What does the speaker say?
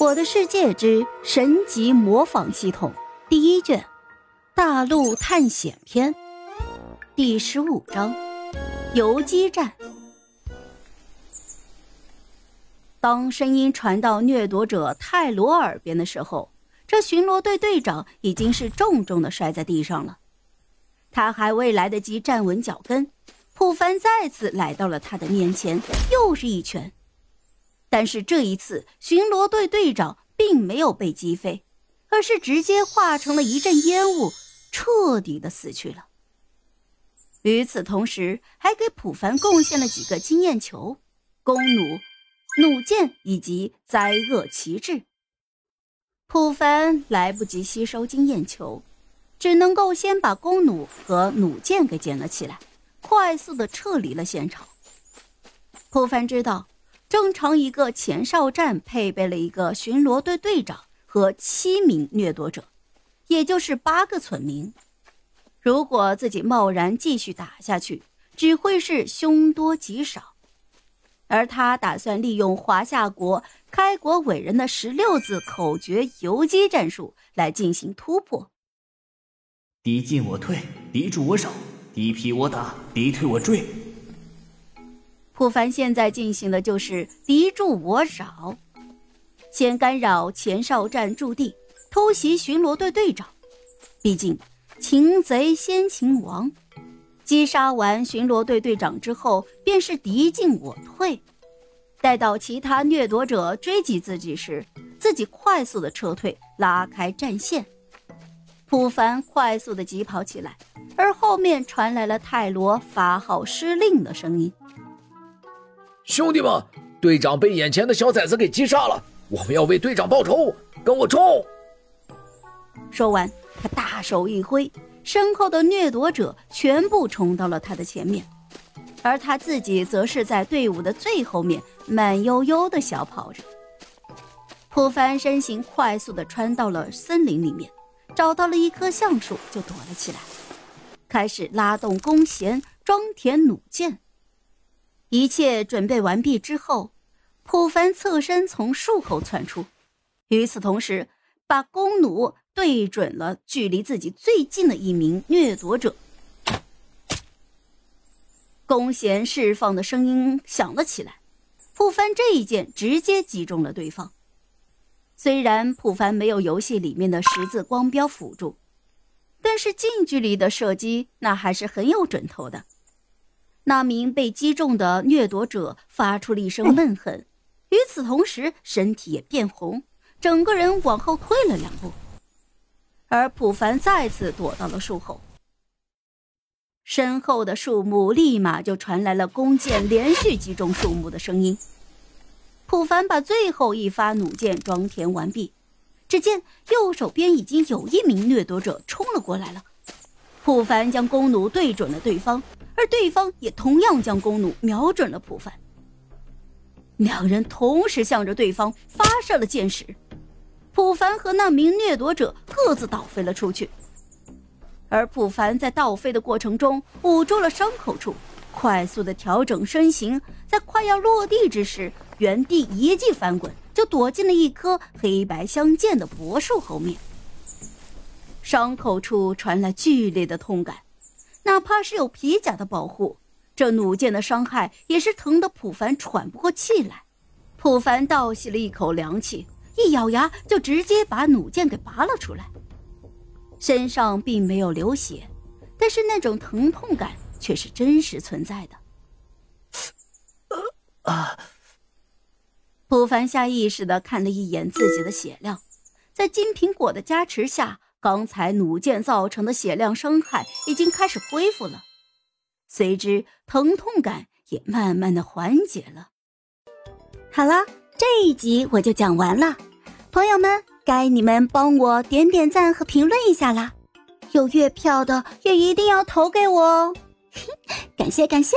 我的世界之神级模仿系统第一卷，大陆探险篇第十五章，游击战。当声音传到掠夺者泰罗耳边的时候，这巡逻队队长已经是重重的摔在地上了。他还未来得及站稳脚跟，普凡再次来到了他的面前，又是一拳。但是这一次，巡逻队队长并没有被击飞，而是直接化成了一阵烟雾，彻底的死去了。与此同时，还给普凡贡献了几个经验球、弓弩、弩箭以及灾厄旗帜。普凡来不及吸收经验球，只能够先把弓弩和弩箭给捡了起来，快速的撤离了现场。普凡知道。正常一个前哨站配备了一个巡逻队队长和七名掠夺者，也就是八个村民。如果自己贸然继续打下去，只会是凶多吉少。而他打算利用华夏国开国伟人的十六字口诀游击战术来进行突破：敌进我退，敌驻我守，敌疲我打，敌退我追。普凡现在进行的就是敌驻我扰，先干扰前哨站驻地，偷袭巡逻队队长。毕竟擒贼先擒王，击杀完巡逻队队长之后，便是敌进我退。待到其他掠夺者追击自己时，自己快速的撤退，拉开战线。普凡快速的疾跑起来，而后面传来了泰罗发号施令的声音。兄弟们，队长被眼前的小崽子给击杀了，我们要为队长报仇，跟我冲！说完，他大手一挥，身后的掠夺者全部冲到了他的前面，而他自己则是在队伍的最后面，慢悠悠的小跑着。普凡身形快速的穿到了森林里面，找到了一棵橡树就躲了起来，开始拉动弓弦，装填弩箭。一切准备完毕之后，普凡侧身从树后窜出，与此同时，把弓弩对准了距离自己最近的一名掠夺者。弓弦释放的声音响了起来，普凡这一箭直接击中了对方。虽然普凡没有游戏里面的十字光标辅助，但是近距离的射击那还是很有准头的。那名被击中的掠夺者发出了一声闷哼，与此同时，身体也变红，整个人往后退了两步。而普凡再次躲到了树后，身后的树木立马就传来了弓箭连续击中树木的声音。普凡把最后一发弩箭装填完毕，只见右手边已经有一名掠夺者冲了过来了。普凡将弓弩对准了对方。而对方也同样将弓弩瞄准了普凡，两人同时向着对方发射了箭矢，普凡和那名掠夺者各自倒飞了出去。而普凡在倒飞的过程中捂住了伤口处，快速的调整身形，在快要落地之时，原地一记翻滚，就躲进了一棵黑白相间的柏树后面。伤口处传来剧烈的痛感。哪怕是有皮甲的保护，这弩箭的伤害也是疼得普凡喘不过气来。普凡倒吸了一口凉气，一咬牙就直接把弩箭给拔了出来。身上并没有流血，但是那种疼痛感却是真实存在的。啊！普凡下意识的看了一眼自己的血量，在金苹果的加持下。刚才弩箭造成的血量伤害已经开始恢复了，随之疼痛感也慢慢的缓解了。好了，这一集我就讲完了，朋友们，该你们帮我点点赞和评论一下啦！有月票的也一定要投给我哦，感 谢感谢。